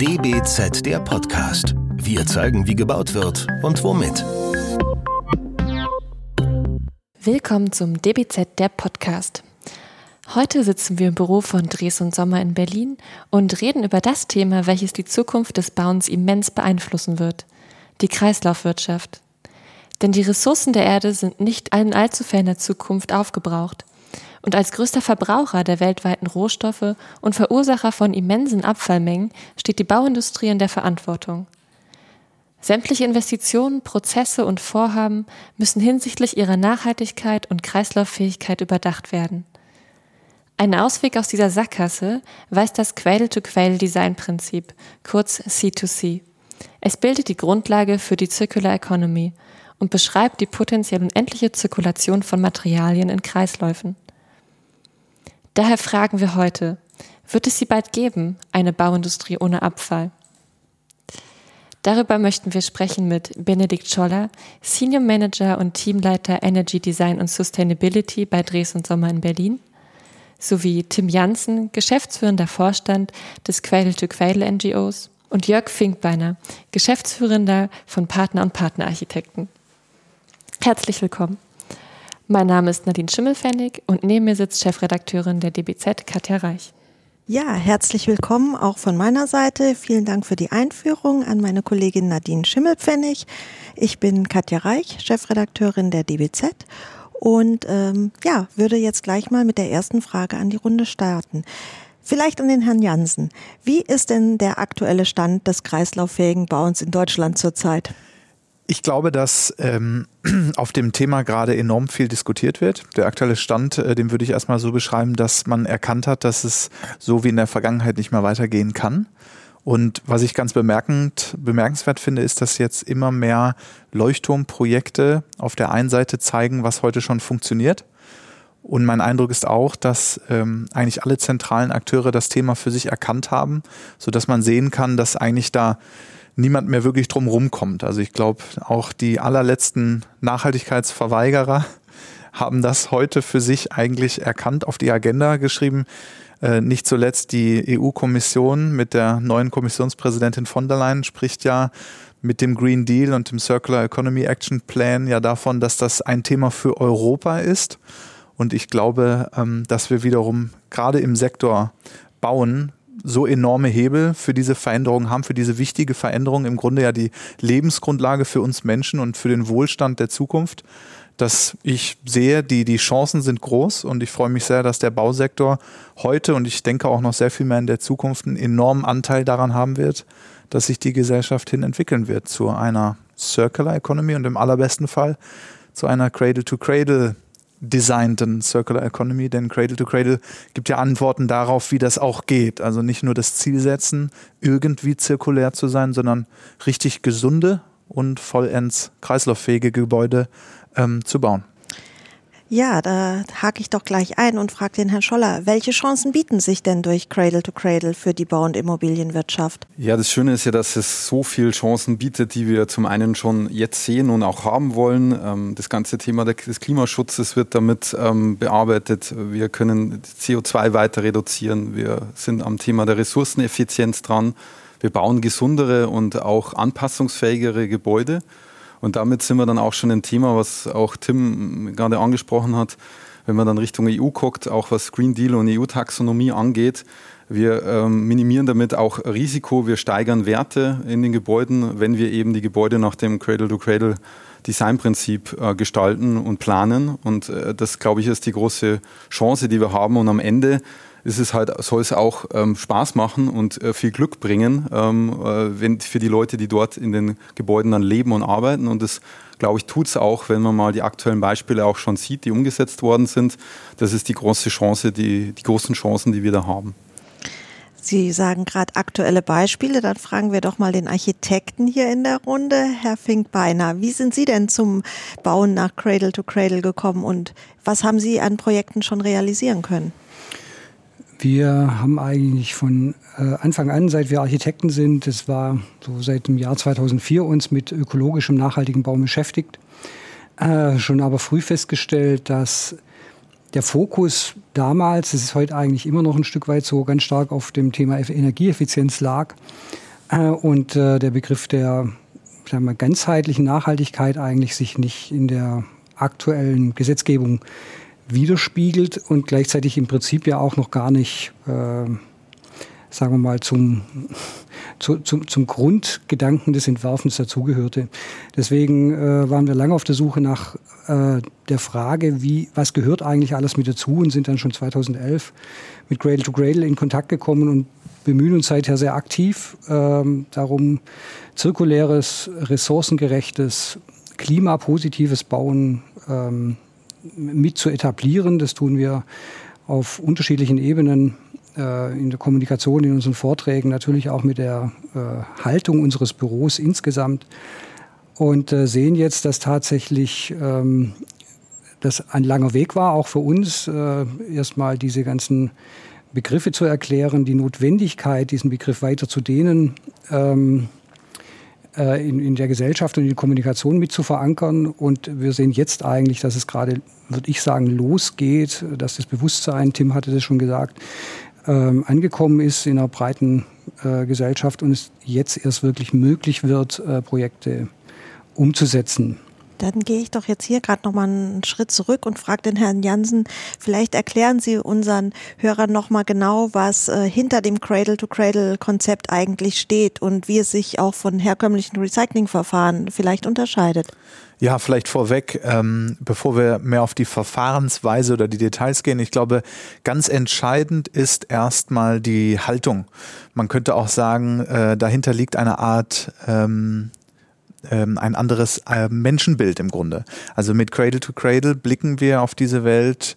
DBZ der Podcast. Wir zeigen, wie gebaut wird und womit. Willkommen zum DBZ der Podcast. Heute sitzen wir im Büro von Dres und Sommer in Berlin und reden über das Thema, welches die Zukunft des Bauens immens beeinflussen wird. Die Kreislaufwirtschaft. Denn die Ressourcen der Erde sind nicht in allzu ferner Zukunft aufgebraucht. Und als größter Verbraucher der weltweiten Rohstoffe und Verursacher von immensen Abfallmengen steht die Bauindustrie in der Verantwortung. Sämtliche Investitionen, Prozesse und Vorhaben müssen hinsichtlich ihrer Nachhaltigkeit und Kreislauffähigkeit überdacht werden. Ein Ausweg aus dieser Sackgasse weist das Cradle-to-Cradle-Design-Prinzip, kurz C2C. Es bildet die Grundlage für die Circular Economy und beschreibt die potenziell unendliche Zirkulation von Materialien in Kreisläufen. Daher fragen wir heute, wird es sie bald geben, eine Bauindustrie ohne Abfall? Darüber möchten wir sprechen mit Benedikt Scholler, Senior Manager und Teamleiter Energy Design und Sustainability bei Dres und Sommer in Berlin, sowie Tim Janssen, geschäftsführender Vorstand des Quail-to-Quail NGOs und Jörg Finkbeiner, Geschäftsführender von Partner und Partnerarchitekten. Herzlich willkommen. Mein Name ist Nadine Schimmelfennig und neben mir sitzt Chefredakteurin der DBZ, Katja Reich. Ja, herzlich willkommen auch von meiner Seite. Vielen Dank für die Einführung an meine Kollegin Nadine Schimmelpfennig. Ich bin Katja Reich, Chefredakteurin der DBZ und ähm, ja, würde jetzt gleich mal mit der ersten Frage an die Runde starten. Vielleicht an den Herrn Jansen. Wie ist denn der aktuelle Stand des kreislauffähigen Bauens in Deutschland zurzeit? Ich glaube, dass ähm, auf dem Thema gerade enorm viel diskutiert wird. Der aktuelle Stand, äh, den würde ich erstmal so beschreiben, dass man erkannt hat, dass es so wie in der Vergangenheit nicht mehr weitergehen kann. Und was ich ganz bemerkend, bemerkenswert finde, ist, dass jetzt immer mehr Leuchtturmprojekte auf der einen Seite zeigen, was heute schon funktioniert. Und mein Eindruck ist auch, dass ähm, eigentlich alle zentralen Akteure das Thema für sich erkannt haben, so dass man sehen kann, dass eigentlich da niemand mehr wirklich drum rumkommt. Also ich glaube, auch die allerletzten Nachhaltigkeitsverweigerer haben das heute für sich eigentlich erkannt, auf die Agenda geschrieben. Äh, nicht zuletzt die EU-Kommission mit der neuen Kommissionspräsidentin von der Leyen spricht ja mit dem Green Deal und dem Circular Economy Action Plan ja davon, dass das ein Thema für Europa ist. Und ich glaube, ähm, dass wir wiederum gerade im Sektor Bauen so enorme Hebel für diese Veränderung haben, für diese wichtige Veränderung, im Grunde ja die Lebensgrundlage für uns Menschen und für den Wohlstand der Zukunft, dass ich sehe, die, die Chancen sind groß und ich freue mich sehr, dass der Bausektor heute und ich denke auch noch sehr viel mehr in der Zukunft einen enormen Anteil daran haben wird, dass sich die Gesellschaft hin entwickeln wird zu einer Circular Economy und im allerbesten Fall zu einer Cradle-to-Cradle designten Circular Economy, denn Cradle to Cradle gibt ja Antworten darauf, wie das auch geht. Also nicht nur das Ziel setzen, irgendwie zirkulär zu sein, sondern richtig gesunde und vollends kreislauffähige Gebäude ähm, zu bauen. Ja, da hake ich doch gleich ein und frage den Herrn Scholler, welche Chancen bieten sich denn durch Cradle to Cradle für die Bau- und Immobilienwirtschaft? Ja, das Schöne ist ja, dass es so viele Chancen bietet, die wir zum einen schon jetzt sehen und auch haben wollen. Ähm, das ganze Thema des Klimaschutzes wird damit ähm, bearbeitet. Wir können CO2 weiter reduzieren. Wir sind am Thema der Ressourceneffizienz dran. Wir bauen gesundere und auch anpassungsfähigere Gebäude. Und damit sind wir dann auch schon ein Thema, was auch Tim gerade angesprochen hat, wenn man dann Richtung EU guckt, auch was Green Deal und EU-Taxonomie angeht. Wir ähm, minimieren damit auch Risiko, wir steigern Werte in den Gebäuden, wenn wir eben die Gebäude nach dem Cradle-to-Cradle Designprinzip äh, gestalten und planen. Und äh, das, glaube ich, ist die große Chance, die wir haben. Und am Ende ist es halt, soll es auch ähm, Spaß machen und äh, viel Glück bringen, ähm, äh, wenn, für die Leute, die dort in den Gebäuden dann leben und arbeiten. Und das, glaube ich, tut es auch, wenn man mal die aktuellen Beispiele auch schon sieht, die umgesetzt worden sind. Das ist die große Chance, die, die großen Chancen, die wir da haben. Sie sagen gerade aktuelle Beispiele, dann fragen wir doch mal den Architekten hier in der Runde, Herr Finkbeiner. Wie sind Sie denn zum Bauen nach Cradle to Cradle gekommen und was haben Sie an Projekten schon realisieren können? Wir haben eigentlich von äh, Anfang an, seit wir Architekten sind, das war so seit dem Jahr 2004, uns mit ökologischem, nachhaltigem Bauen beschäftigt. Äh, schon aber früh festgestellt, dass der Fokus damals, das ist heute eigentlich immer noch ein Stück weit so, ganz stark auf dem Thema Energieeffizienz lag. Äh, und äh, der Begriff der sagen wir, ganzheitlichen Nachhaltigkeit eigentlich sich nicht in der aktuellen Gesetzgebung widerspiegelt und gleichzeitig im Prinzip ja auch noch gar nicht, äh, sagen wir mal, zum, zu, zum, zum Grundgedanken des Entwerfens dazugehörte. Deswegen äh, waren wir lange auf der Suche nach äh, der Frage, wie, was gehört eigentlich alles mit dazu und sind dann schon 2011 mit Cradle to Cradle in Kontakt gekommen und bemühen uns seither sehr aktiv ähm, darum, zirkuläres, ressourcengerechtes, klimapositives Bauen ähm, mit zu etablieren. Das tun wir auf unterschiedlichen Ebenen äh, in der Kommunikation, in unseren Vorträgen, natürlich auch mit der äh, Haltung unseres Büros insgesamt und äh, sehen jetzt, dass tatsächlich ähm, das ein langer Weg war, auch für uns, äh, erstmal diese ganzen Begriffe zu erklären, die Notwendigkeit, diesen Begriff weiter zu dehnen, ähm, äh, in, in der Gesellschaft und in die Kommunikation mit zu verankern. Und wir sehen jetzt eigentlich, dass es gerade, würde ich sagen, losgeht, dass das Bewusstsein, Tim hatte das schon gesagt, ähm, angekommen ist in einer breiten äh, Gesellschaft und es jetzt erst wirklich möglich wird, äh, Projekte umzusetzen. Dann gehe ich doch jetzt hier gerade noch mal einen Schritt zurück und frage den Herrn Jansen, vielleicht erklären Sie unseren Hörern noch mal genau, was äh, hinter dem Cradle-to-Cradle-Konzept eigentlich steht und wie es sich auch von herkömmlichen Recyclingverfahren vielleicht unterscheidet. Ja, vielleicht vorweg, ähm, bevor wir mehr auf die Verfahrensweise oder die Details gehen. Ich glaube, ganz entscheidend ist erstmal die Haltung. Man könnte auch sagen, äh, dahinter liegt eine Art ähm, ähm, ein anderes äh, Menschenbild im Grunde. Also mit Cradle to Cradle blicken wir auf diese Welt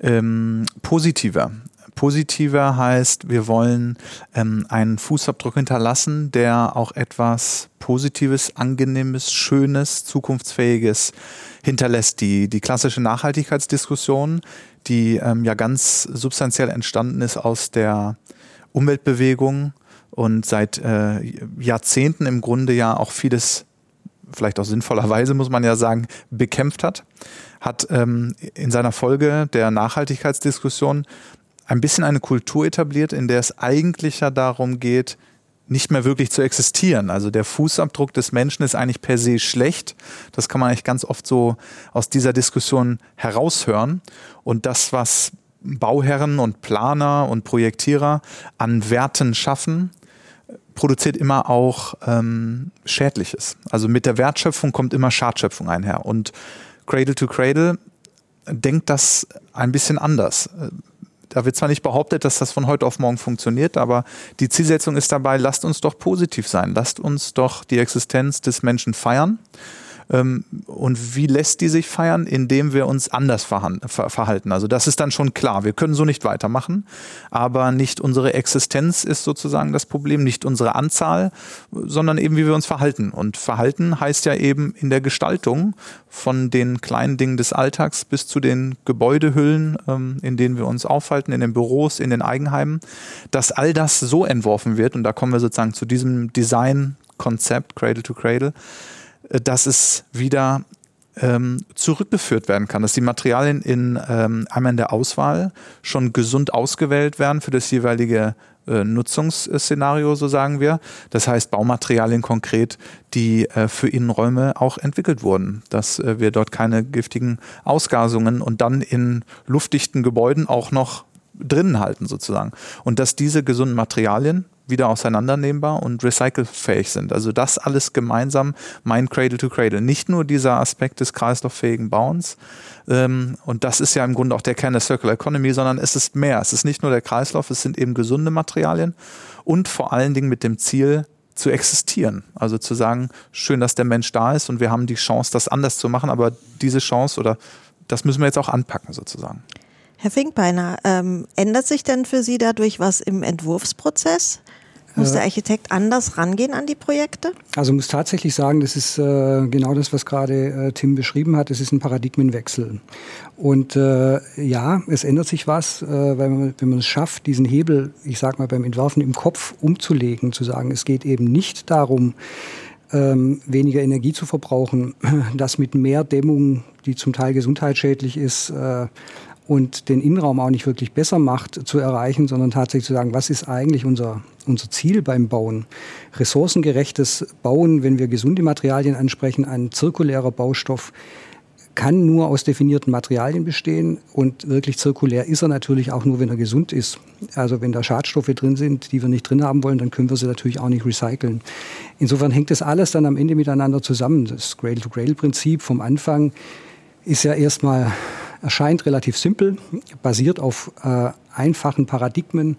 ähm, positiver. Positiver heißt, wir wollen ähm, einen Fußabdruck hinterlassen, der auch etwas Positives, Angenehmes, Schönes, Zukunftsfähiges hinterlässt. Die, die klassische Nachhaltigkeitsdiskussion, die ähm, ja ganz substanziell entstanden ist aus der Umweltbewegung und seit äh, Jahrzehnten im Grunde ja auch vieles vielleicht auch sinnvollerweise, muss man ja sagen, bekämpft hat, hat ähm, in seiner Folge der Nachhaltigkeitsdiskussion ein bisschen eine Kultur etabliert, in der es eigentlich ja darum geht, nicht mehr wirklich zu existieren. Also der Fußabdruck des Menschen ist eigentlich per se schlecht. Das kann man eigentlich ganz oft so aus dieser Diskussion heraushören. Und das, was Bauherren und Planer und Projektierer an Werten schaffen, produziert immer auch ähm, Schädliches. Also mit der Wertschöpfung kommt immer Schadschöpfung einher. Und Cradle to Cradle denkt das ein bisschen anders. Da wird zwar nicht behauptet, dass das von heute auf morgen funktioniert, aber die Zielsetzung ist dabei, lasst uns doch positiv sein, lasst uns doch die Existenz des Menschen feiern und wie lässt die sich feiern? Indem wir uns anders verhalten. Also das ist dann schon klar. Wir können so nicht weitermachen, aber nicht unsere Existenz ist sozusagen das Problem, nicht unsere Anzahl, sondern eben wie wir uns verhalten. Und Verhalten heißt ja eben in der Gestaltung von den kleinen Dingen des Alltags bis zu den Gebäudehüllen, ähm, in denen wir uns aufhalten, in den Büros, in den Eigenheimen, dass all das so entworfen wird, und da kommen wir sozusagen zu diesem Design-Konzept, Cradle to Cradle, dass es wieder ähm, zurückgeführt werden kann, dass die Materialien in ähm, einmal in der Auswahl schon gesund ausgewählt werden für das jeweilige äh, Nutzungsszenario, so sagen wir. Das heißt Baumaterialien konkret, die äh, für Innenräume auch entwickelt wurden, dass äh, wir dort keine giftigen Ausgasungen und dann in luftdichten Gebäuden auch noch drinnen halten sozusagen. Und dass diese gesunden Materialien wieder auseinandernehmbar und recycelfähig sind. Also das alles gemeinsam mein Cradle to Cradle. Nicht nur dieser Aspekt des kreislauffähigen Bauens. Ähm, und das ist ja im Grunde auch der Kern der Circular Economy, sondern es ist mehr. Es ist nicht nur der Kreislauf, es sind eben gesunde Materialien und vor allen Dingen mit dem Ziel, zu existieren. Also zu sagen, schön, dass der Mensch da ist und wir haben die Chance, das anders zu machen, aber diese Chance oder das müssen wir jetzt auch anpacken sozusagen. Herr Finkbeiner, ähm, ändert sich denn für Sie dadurch was im Entwurfsprozess? Muss der Architekt anders rangehen an die Projekte? Also muss tatsächlich sagen, das ist äh, genau das, was gerade äh, Tim beschrieben hat. Es ist ein Paradigmenwechsel. Und äh, ja, es ändert sich was, äh, weil man, wenn man es schafft, diesen Hebel, ich sag mal beim Entwerfen im Kopf umzulegen, zu sagen, es geht eben nicht darum, ähm, weniger Energie zu verbrauchen, das mit mehr Dämmung, die zum Teil gesundheitsschädlich ist, äh, und den Innenraum auch nicht wirklich besser macht, zu erreichen, sondern tatsächlich zu sagen, was ist eigentlich unser, unser Ziel beim Bauen? Ressourcengerechtes Bauen, wenn wir gesunde Materialien ansprechen, ein zirkulärer Baustoff, kann nur aus definierten Materialien bestehen und wirklich zirkulär ist er natürlich auch nur, wenn er gesund ist. Also wenn da Schadstoffe drin sind, die wir nicht drin haben wollen, dann können wir sie natürlich auch nicht recyceln. Insofern hängt das alles dann am Ende miteinander zusammen. Das Cradle-to-Cradle-Prinzip vom Anfang ist ja erstmal erscheint relativ simpel, basiert auf äh, einfachen Paradigmen,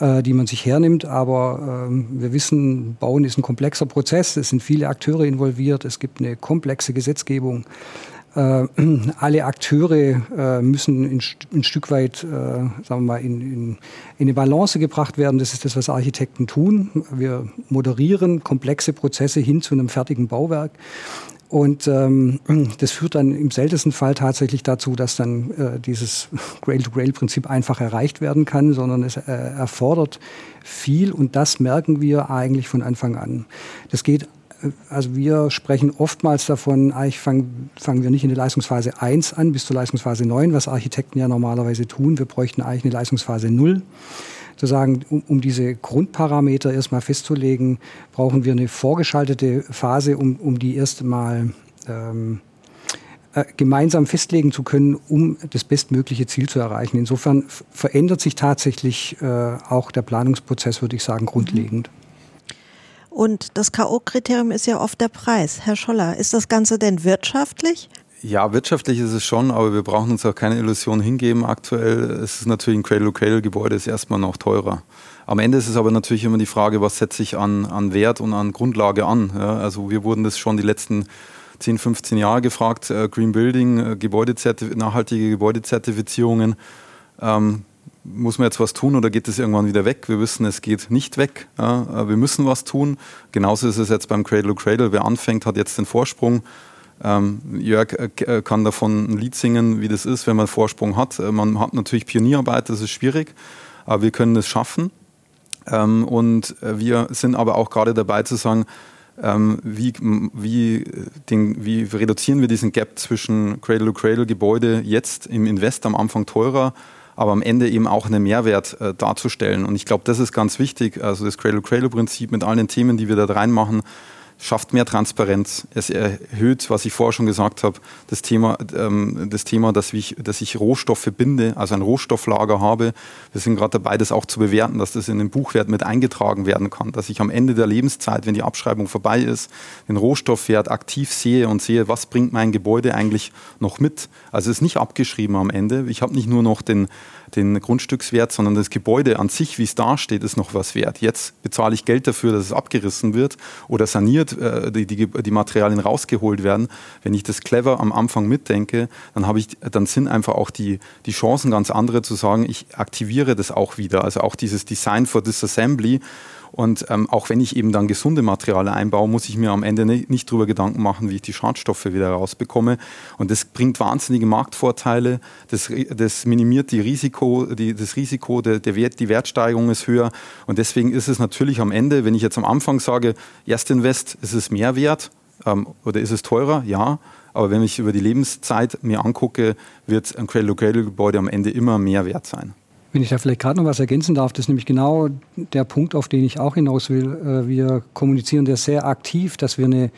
äh, die man sich hernimmt. Aber äh, wir wissen, Bauen ist ein komplexer Prozess. Es sind viele Akteure involviert. Es gibt eine komplexe Gesetzgebung. Äh, alle Akteure äh, müssen ein, ein, Stück weit, äh, sagen wir mal, in, in, in eine Balance gebracht werden. Das ist das, was Architekten tun. Wir moderieren komplexe Prozesse hin zu einem fertigen Bauwerk. Und ähm, das führt dann im seltensten Fall tatsächlich dazu, dass dann äh, dieses Grail-to-Grail-Prinzip einfach erreicht werden kann, sondern es äh, erfordert viel und das merken wir eigentlich von Anfang an. Das geht also wir sprechen oftmals davon, eigentlich fangen, fangen wir nicht in der Leistungsphase 1 an bis zur Leistungsphase 9, was Architekten ja normalerweise tun. Wir bräuchten eigentlich eine Leistungsphase 0 zu um, um, diese Grundparameter erstmal festzulegen, brauchen wir eine vorgeschaltete Phase, um, um die erst mal ähm, äh, gemeinsam festlegen zu können, um das bestmögliche Ziel zu erreichen. Insofern verändert sich tatsächlich äh, auch der Planungsprozess, würde ich sagen, grundlegend. Und das K.O.-Kriterium ist ja oft der Preis. Herr Scholler, ist das Ganze denn wirtschaftlich? Ja, wirtschaftlich ist es schon, aber wir brauchen uns auch keine Illusion hingeben. Aktuell ist es natürlich ein Cradle-to-Cradle-Gebäude, ist erstmal noch teurer. Am Ende ist es aber natürlich immer die Frage, was setze ich an, an Wert und an Grundlage an. Ja, also wir wurden das schon die letzten 10, 15 Jahre gefragt, äh, Green Building, äh, Gebäudezertif nachhaltige Gebäudezertifizierungen. Ähm, muss man jetzt was tun oder geht es irgendwann wieder weg? Wir wissen, es geht nicht weg. Ja, wir müssen was tun. Genauso ist es jetzt beim Cradle to Cradle. Wer anfängt, hat jetzt den Vorsprung. Ähm, Jörg äh, äh, kann davon ein Lied singen, wie das ist, wenn man Vorsprung hat. Äh, man hat natürlich Pionierarbeit, das ist schwierig, aber wir können es schaffen. Ähm, und wir sind aber auch gerade dabei zu sagen, ähm, wie, wie, den, wie reduzieren wir diesen Gap zwischen Cradle-to-Cradle-Gebäude jetzt im Invest am Anfang teurer aber am Ende eben auch einen Mehrwert äh, darzustellen. Und ich glaube, das ist ganz wichtig. Also das Cradle-Cradle-Prinzip mit allen Themen, die wir da reinmachen, schafft mehr Transparenz. Es erhöht, was ich vorher schon gesagt habe, das Thema, ähm, das Thema dass, ich, dass ich Rohstoffe binde, also ein Rohstofflager habe. Wir sind gerade dabei, das auch zu bewerten, dass das in den Buchwert mit eingetragen werden kann, dass ich am Ende der Lebenszeit, wenn die Abschreibung vorbei ist, den Rohstoffwert aktiv sehe und sehe, was bringt mein Gebäude eigentlich noch mit. Also es ist nicht abgeschrieben am Ende. Ich habe nicht nur noch den den Grundstückswert, sondern das Gebäude an sich, wie es dasteht, ist noch was wert. Jetzt bezahle ich Geld dafür, dass es abgerissen wird oder saniert, äh, die, die, die Materialien rausgeholt werden. Wenn ich das clever am Anfang mitdenke, dann, habe ich, dann sind einfach auch die, die Chancen ganz andere zu sagen, ich aktiviere das auch wieder. Also auch dieses Design for Disassembly und ähm, auch wenn ich eben dann gesunde Materialien einbaue, muss ich mir am Ende nicht, nicht darüber Gedanken machen, wie ich die Schadstoffe wieder rausbekomme. Und das bringt wahnsinnige Marktvorteile, das, das minimiert die Risiko, die, das Risiko, der, der Wert, die Wertsteigerung ist höher. Und deswegen ist es natürlich am Ende, wenn ich jetzt am Anfang sage, Erstinvest, ist es mehr wert ähm, oder ist es teurer? Ja. Aber wenn ich über die Lebenszeit mir angucke, wird ein Cradle-to-Cradle-Gebäude am Ende immer mehr wert sein. Wenn ich da vielleicht gerade noch was ergänzen darf, das ist nämlich genau der Punkt, auf den ich auch hinaus will. Äh, wir kommunizieren das sehr aktiv, dass wir eine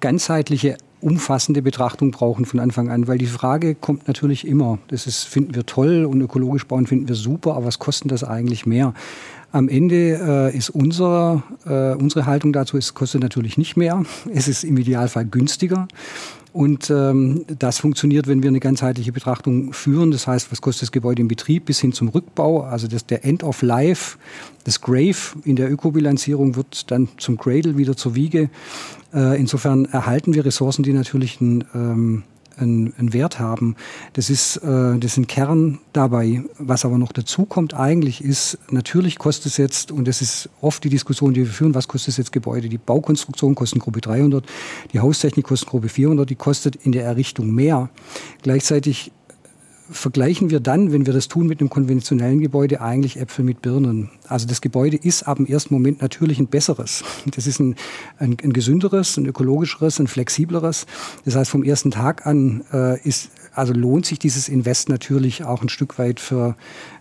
ganzheitliche, umfassende Betrachtung brauchen von Anfang an, weil die Frage kommt natürlich immer. Das ist, finden wir toll und ökologisch bauen finden wir super, aber was kostet das eigentlich mehr? Am Ende äh, ist unser, äh, unsere Haltung dazu, es kostet natürlich nicht mehr. Es ist im Idealfall günstiger. Und ähm, das funktioniert, wenn wir eine ganzheitliche Betrachtung führen. Das heißt, was kostet das Gebäude im Betrieb bis hin zum Rückbau? Also das, der End of Life, das Grave in der Ökobilanzierung wird dann zum Cradle wieder zur Wiege. Äh, insofern erhalten wir Ressourcen, die natürlich ein ähm, einen, einen Wert haben. Das ist, äh, das ist ein Kern dabei. Was aber noch dazu kommt eigentlich ist, natürlich kostet es jetzt, und das ist oft die Diskussion, die wir führen, was kostet es jetzt Gebäude? Die Baukonstruktion kostet Gruppe 300, die Haustechnik kostet Gruppe 400, die kostet in der Errichtung mehr. Gleichzeitig vergleichen wir dann, wenn wir das tun mit einem konventionellen Gebäude, eigentlich Äpfel mit Birnen. Also das Gebäude ist ab dem ersten Moment natürlich ein besseres. Das ist ein, ein, ein gesünderes, ein ökologischeres, ein flexibleres. Das heißt, vom ersten Tag an äh, ist, also lohnt sich dieses Invest natürlich auch ein Stück weit für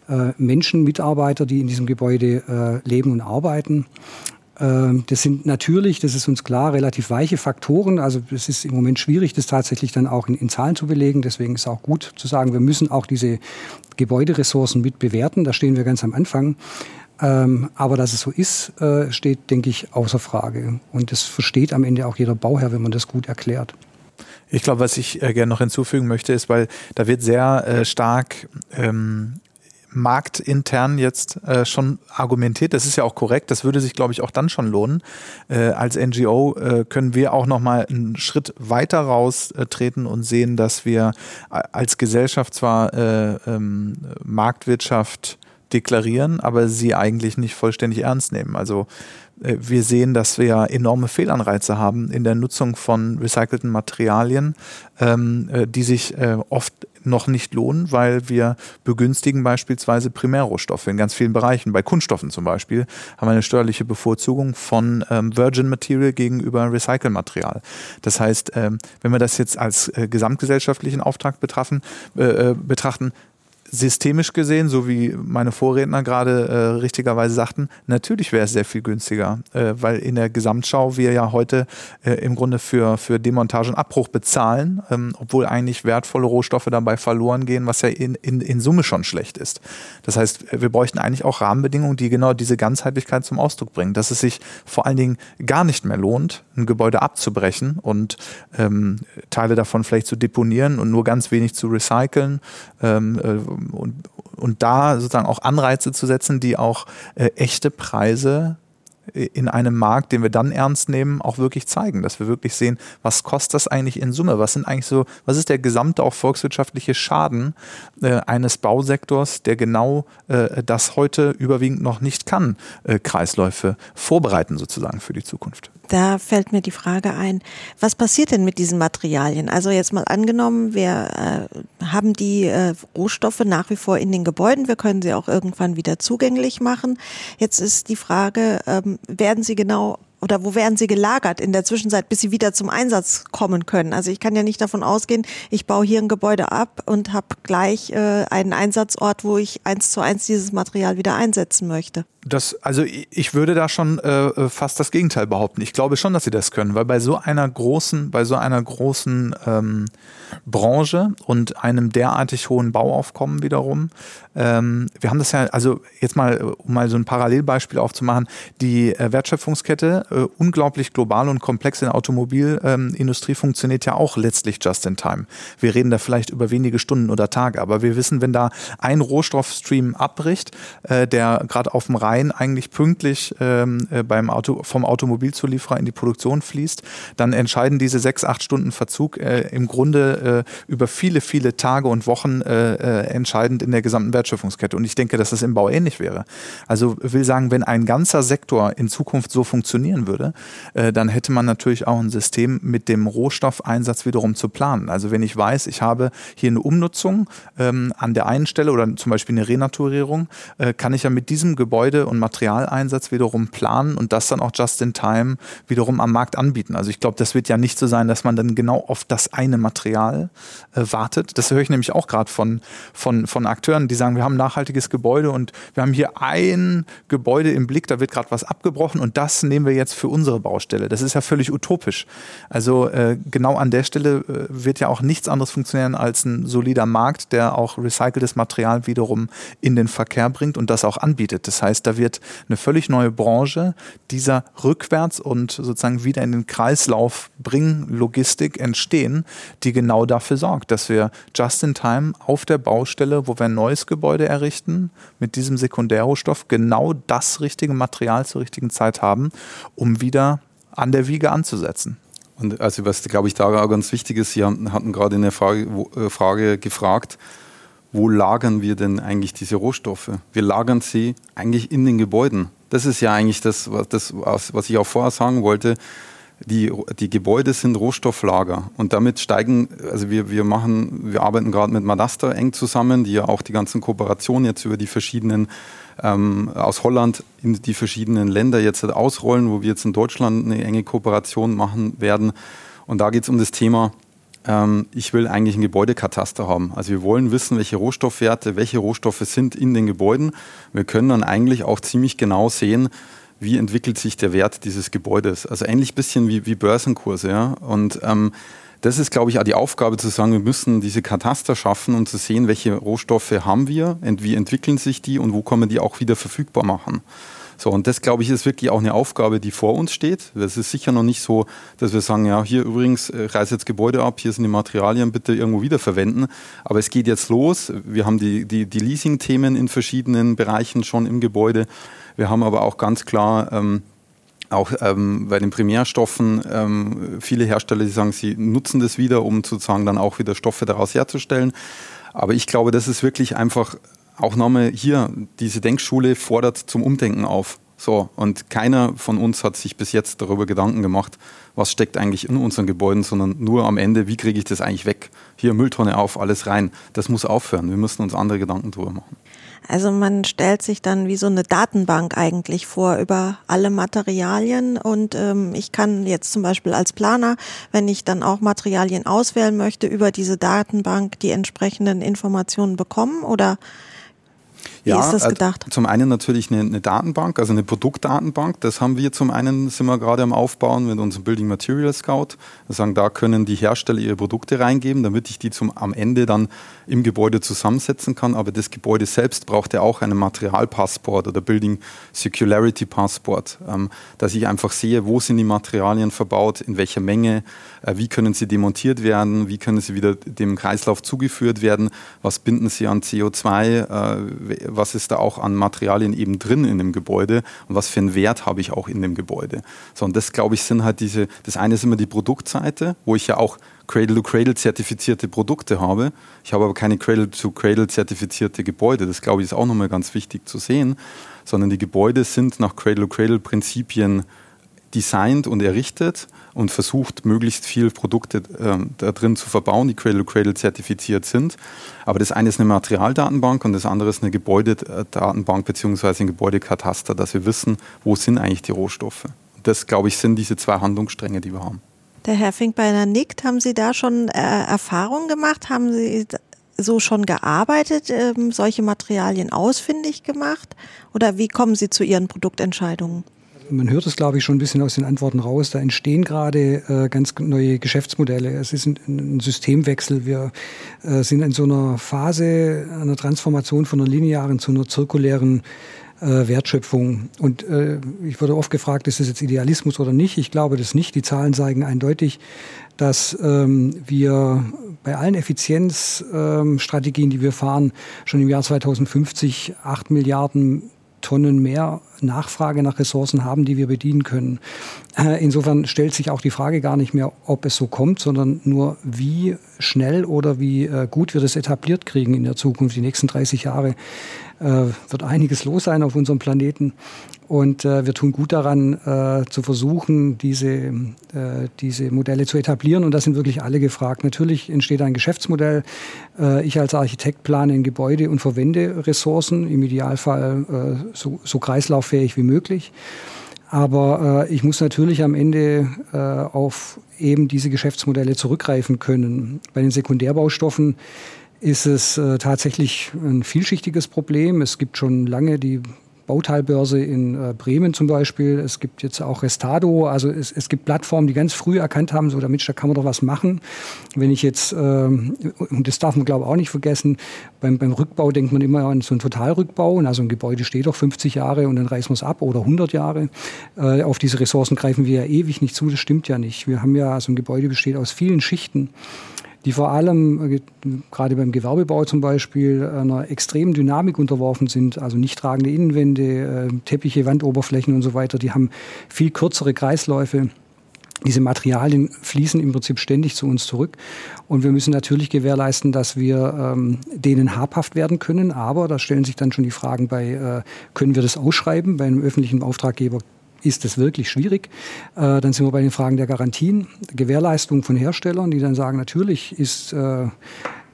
äh, Menschen, Mitarbeiter, die in diesem Gebäude äh, leben und arbeiten. Ähm, das sind natürlich, das ist uns klar, relativ weiche Faktoren. Also es ist im Moment schwierig, das tatsächlich dann auch in, in, Zahlen zu belegen. Deswegen ist es auch gut zu sagen, wir müssen auch diese Gebäuderessourcen mit bewerten. Da stehen wir ganz am Anfang. Ähm, aber dass es so ist, äh, steht, denke ich, außer Frage. Und das versteht am Ende auch jeder Bauherr, wenn man das gut erklärt. Ich glaube, was ich äh, gerne noch hinzufügen möchte, ist, weil da wird sehr äh, stark ähm, marktintern jetzt äh, schon argumentiert. Das ist ja auch korrekt. Das würde sich, glaube ich, auch dann schon lohnen. Äh, als NGO äh, können wir auch noch mal einen Schritt weiter raustreten und sehen, dass wir als Gesellschaft zwar äh, ähm, Marktwirtschaft deklarieren, aber sie eigentlich nicht vollständig ernst nehmen. Also äh, wir sehen, dass wir enorme Fehlanreize haben in der Nutzung von recycelten Materialien, ähm, äh, die sich äh, oft noch nicht lohnen, weil wir begünstigen beispielsweise Primärrohstoffe in ganz vielen Bereichen. Bei Kunststoffen zum Beispiel haben wir eine steuerliche Bevorzugung von ähm, Virgin Material gegenüber Recycle-Material. Das heißt, ähm, wenn wir das jetzt als äh, gesamtgesellschaftlichen Auftrag betrachten, äh, betrachten, systemisch gesehen, so wie meine Vorredner gerade äh, richtigerweise sagten, natürlich wäre es sehr viel günstiger, äh, weil in der Gesamtschau wir ja heute äh, im Grunde für, für Demontage und Abbruch bezahlen, ähm, obwohl eigentlich wertvolle Rohstoffe dabei verloren gehen, was ja in, in, in Summe schon schlecht ist. Das heißt, wir bräuchten eigentlich auch Rahmenbedingungen, die genau diese Ganzheitlichkeit zum Ausdruck bringen, dass es sich vor allen Dingen gar nicht mehr lohnt, ein Gebäude abzubrechen und ähm, Teile davon vielleicht zu deponieren und nur ganz wenig zu recyceln. Ähm, äh, und, und da sozusagen auch Anreize zu setzen, die auch äh, echte Preise in einem Markt, den wir dann ernst nehmen, auch wirklich zeigen, dass wir wirklich sehen, was kostet das eigentlich in Summe? Was sind eigentlich so, was ist der gesamte auch volkswirtschaftliche Schaden äh, eines Bausektors, der genau äh, das heute überwiegend noch nicht kann, äh, Kreisläufe vorbereiten sozusagen für die Zukunft? Da fällt mir die Frage ein, was passiert denn mit diesen Materialien? Also jetzt mal angenommen, wir äh, haben die äh, Rohstoffe nach wie vor in den Gebäuden, wir können sie auch irgendwann wieder zugänglich machen. Jetzt ist die Frage, ähm, werden sie genau oder wo werden sie gelagert in der Zwischenzeit, bis sie wieder zum Einsatz kommen können? Also ich kann ja nicht davon ausgehen, ich baue hier ein Gebäude ab und habe gleich äh, einen Einsatzort, wo ich eins zu eins dieses Material wieder einsetzen möchte. Das, also ich würde da schon äh, fast das Gegenteil behaupten. Ich glaube schon, dass sie das können, weil bei so einer großen, bei so einer großen ähm, Branche und einem derartig hohen Bauaufkommen wiederum, ähm, wir haben das ja, also jetzt mal, um mal so ein Parallelbeispiel aufzumachen, die äh, Wertschöpfungskette äh, unglaublich global und komplex in der Automobilindustrie ähm, funktioniert ja auch letztlich just in time. Wir reden da vielleicht über wenige Stunden oder Tage, aber wir wissen, wenn da ein Rohstoffstream abbricht, äh, der gerade auf dem Rhein eigentlich pünktlich ähm, äh, beim Auto, vom Automobilzulieferer in die Produktion fließt, dann entscheiden diese sechs, acht Stunden Verzug äh, im Grunde äh, über viele, viele Tage und Wochen äh, entscheidend in der gesamten Wertschöpfungskette. Und ich denke, dass das im Bau ähnlich wäre. Also will sagen, wenn ein ganzer Sektor in Zukunft so funktionieren würde, äh, dann hätte man natürlich auch ein System mit dem Rohstoffeinsatz wiederum zu planen. Also wenn ich weiß, ich habe hier eine Umnutzung ähm, an der einen Stelle oder zum Beispiel eine Renaturierung, äh, kann ich ja mit diesem Gebäude und Materialeinsatz wiederum planen und das dann auch just in time wiederum am Markt anbieten. Also ich glaube, das wird ja nicht so sein, dass man dann genau auf das eine Material äh, wartet. Das höre ich nämlich auch gerade von, von, von Akteuren, die sagen, wir haben ein nachhaltiges Gebäude und wir haben hier ein Gebäude im Blick, da wird gerade was abgebrochen und das nehmen wir jetzt für unsere Baustelle. Das ist ja völlig utopisch. Also äh, genau an der Stelle äh, wird ja auch nichts anderes funktionieren als ein solider Markt, der auch recyceltes Material wiederum in den Verkehr bringt und das auch anbietet. Das heißt, da wird eine völlig neue Branche dieser rückwärts und sozusagen wieder in den Kreislauf bringen Logistik entstehen, die genau dafür sorgt, dass wir just in time auf der Baustelle, wo wir ein neues Gebäude errichten, mit diesem Sekundärrohstoff genau das richtige Material zur richtigen Zeit haben, um wieder an der Wiege anzusetzen. Und also was, glaube ich, da auch ganz wichtig ist, Sie hatten gerade eine Frage, äh, Frage gefragt, wo lagern wir denn eigentlich diese Rohstoffe? Wir lagern sie eigentlich in den Gebäuden. Das ist ja eigentlich das, was, das, was ich auch vorher sagen wollte. Die, die Gebäude sind Rohstofflager und damit steigen, also wir, wir machen, wir arbeiten gerade mit Madasta eng zusammen, die ja auch die ganzen Kooperationen jetzt über die verschiedenen ähm, aus Holland in die verschiedenen Länder jetzt ausrollen, wo wir jetzt in Deutschland eine enge Kooperation machen werden. Und da geht es um das Thema, ähm, ich will eigentlich ein Gebäudekataster haben. Also wir wollen wissen, welche Rohstoffwerte, welche Rohstoffe sind in den Gebäuden. Wir können dann eigentlich auch ziemlich genau sehen, wie entwickelt sich der Wert dieses Gebäudes. Also ähnlich ein bisschen wie, wie Börsenkurse. Ja? Und ähm, das ist, glaube ich, auch die Aufgabe zu sagen, wir müssen diese Kataster schaffen, um zu sehen, welche Rohstoffe haben wir, wie entwickeln sich die und wo kann man die auch wieder verfügbar machen. So, und das, glaube ich, ist wirklich auch eine Aufgabe, die vor uns steht. Es ist sicher noch nicht so, dass wir sagen, ja, hier übrigens, äh, reiß jetzt Gebäude ab, hier sind die Materialien, bitte irgendwo wiederverwenden. Aber es geht jetzt los. Wir haben die, die, die Leasing-Themen in verschiedenen Bereichen schon im Gebäude. Wir haben aber auch ganz klar ähm, auch ähm, bei den Primärstoffen ähm, viele Hersteller, die sagen, sie nutzen das wieder, um sozusagen dann auch wieder Stoffe daraus herzustellen. Aber ich glaube, das ist wirklich einfach auch nochmal hier, diese Denkschule fordert zum Umdenken auf. So, und keiner von uns hat sich bis jetzt darüber Gedanken gemacht, was steckt eigentlich in unseren Gebäuden, sondern nur am Ende, wie kriege ich das eigentlich weg? Hier Mülltonne auf, alles rein. Das muss aufhören. Wir müssen uns andere Gedanken drüber machen. Also man stellt sich dann wie so eine Datenbank eigentlich vor über alle Materialien und ähm, ich kann jetzt zum Beispiel als Planer, wenn ich dann auch Materialien auswählen möchte, über diese Datenbank die entsprechenden Informationen bekommen oder ja, ist das also gedacht? Zum einen natürlich eine, eine, Datenbank, also eine Produktdatenbank. Das haben wir zum einen, sind wir gerade am Aufbauen mit unserem Building Material Scout. Wir sagen, da können die Hersteller ihre Produkte reingeben, damit ich die zum, am Ende dann im Gebäude zusammensetzen kann. Aber das Gebäude selbst braucht ja auch einen Materialpassport oder Building Circularity Passport, ähm, dass ich einfach sehe, wo sind die Materialien verbaut, in welcher Menge, wie können sie demontiert werden, wie können sie wieder dem Kreislauf zugeführt werden, was binden sie an CO2, äh, was ist da auch an Materialien eben drin in dem Gebäude und was für einen Wert habe ich auch in dem Gebäude. So, und das, glaube ich, sind halt diese, das eine ist immer die Produktseite, wo ich ja auch Cradle-to-Cradle zertifizierte Produkte habe. Ich habe aber keine Cradle-to-Cradle zertifizierte Gebäude. Das, glaube ich, ist auch nochmal ganz wichtig zu sehen, sondern die Gebäude sind nach Cradle-to-Cradle Prinzipien designt und errichtet und versucht, möglichst viele Produkte äh, da drin zu verbauen, die Cradle-to-Cradle zertifiziert sind. Aber das eine ist eine Materialdatenbank und das andere ist eine Gebäudedatenbank bzw. ein Gebäudekataster, dass wir wissen, wo sind eigentlich die Rohstoffe. Das, glaube ich, sind diese zwei Handlungsstränge, die wir haben. Der Herr Finkbeiner nickt. Haben Sie da schon äh, Erfahrungen gemacht? Haben Sie so schon gearbeitet, ähm, solche Materialien ausfindig gemacht? Oder wie kommen Sie zu Ihren Produktentscheidungen? Man hört es, glaube ich, schon ein bisschen aus den Antworten raus. Da entstehen gerade äh, ganz neue Geschäftsmodelle. Es ist ein, ein Systemwechsel. Wir äh, sind in so einer Phase einer Transformation von einer linearen zu einer zirkulären äh, Wertschöpfung. Und äh, ich wurde oft gefragt, ist das jetzt Idealismus oder nicht? Ich glaube das nicht. Die Zahlen zeigen eindeutig, dass ähm, wir bei allen Effizienzstrategien, ähm, die wir fahren, schon im Jahr 2050 acht Milliarden Tonnen mehr Nachfrage nach Ressourcen haben, die wir bedienen können. Äh, insofern stellt sich auch die Frage gar nicht mehr, ob es so kommt, sondern nur, wie schnell oder wie äh, gut wir das etabliert kriegen in der Zukunft. Die nächsten 30 Jahre äh, wird einiges los sein auf unserem Planeten. Und äh, wir tun gut daran, äh, zu versuchen, diese, äh, diese Modelle zu etablieren. Und da sind wirklich alle gefragt. Natürlich entsteht ein Geschäftsmodell. Äh, ich als Architekt plane ein Gebäude und verwende Ressourcen, im Idealfall äh, so, so kreislauffähig wie möglich. Aber äh, ich muss natürlich am Ende äh, auf eben diese Geschäftsmodelle zurückgreifen können. Bei den Sekundärbaustoffen ist es äh, tatsächlich ein vielschichtiges Problem. Es gibt schon lange die Bauteilbörse in äh, Bremen zum Beispiel. Es gibt jetzt auch Restado. Also es, es gibt Plattformen, die ganz früh erkannt haben, so damit da kann man doch was machen. Wenn ich jetzt, ähm, und das darf man glaube ich auch nicht vergessen, beim, beim Rückbau denkt man immer an so einen Totalrückbau. Also ein Gebäude steht doch 50 Jahre und dann reißen wir es ab oder 100 Jahre. Äh, auf diese Ressourcen greifen wir ja ewig nicht zu. Das stimmt ja nicht. Wir haben ja, so ein Gebäude besteht aus vielen Schichten die vor allem äh, gerade beim Gewerbebau zum Beispiel einer extremen Dynamik unterworfen sind, also nicht tragende Innenwände, äh, Teppiche, Wandoberflächen und so weiter, die haben viel kürzere Kreisläufe. Diese Materialien fließen im Prinzip ständig zu uns zurück. Und wir müssen natürlich gewährleisten, dass wir ähm, denen habhaft werden können. Aber da stellen sich dann schon die Fragen bei, äh, können wir das ausschreiben? Bei einem öffentlichen Auftraggeber ist es wirklich schwierig. Äh, dann sind wir bei den Fragen der Garantien, Gewährleistung von Herstellern, die dann sagen, natürlich ist äh,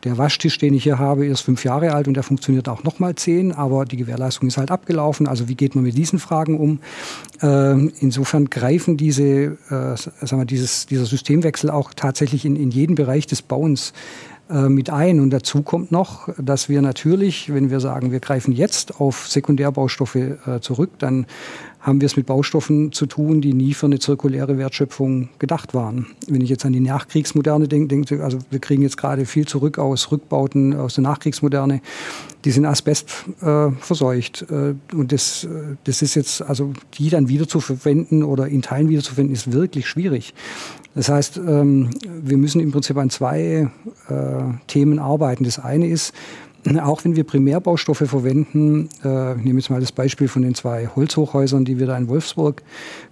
der Waschtisch, den ich hier habe, ist fünf Jahre alt und der funktioniert auch nochmal zehn, aber die Gewährleistung ist halt abgelaufen. Also wie geht man mit diesen Fragen um? Ähm, insofern greifen diese, äh, sagen wir, dieses, dieser Systemwechsel auch tatsächlich in, in jeden Bereich des Bauens äh, mit ein. Und dazu kommt noch, dass wir natürlich, wenn wir sagen, wir greifen jetzt auf Sekundärbaustoffe äh, zurück, dann haben wir es mit Baustoffen zu tun, die nie für eine zirkuläre Wertschöpfung gedacht waren. Wenn ich jetzt an die Nachkriegsmoderne denke, denke also wir kriegen jetzt gerade viel zurück aus Rückbauten aus der Nachkriegsmoderne, die sind Asbest äh, verseucht. Äh, und das, äh, das ist jetzt, also die dann wieder zu verwenden oder in Teilen wieder zu verwenden, ist wirklich schwierig. Das heißt, ähm, wir müssen im Prinzip an zwei äh, Themen arbeiten. Das eine ist, auch wenn wir Primärbaustoffe verwenden, äh, ich nehme jetzt mal das Beispiel von den zwei Holzhochhäusern, die wir da in Wolfsburg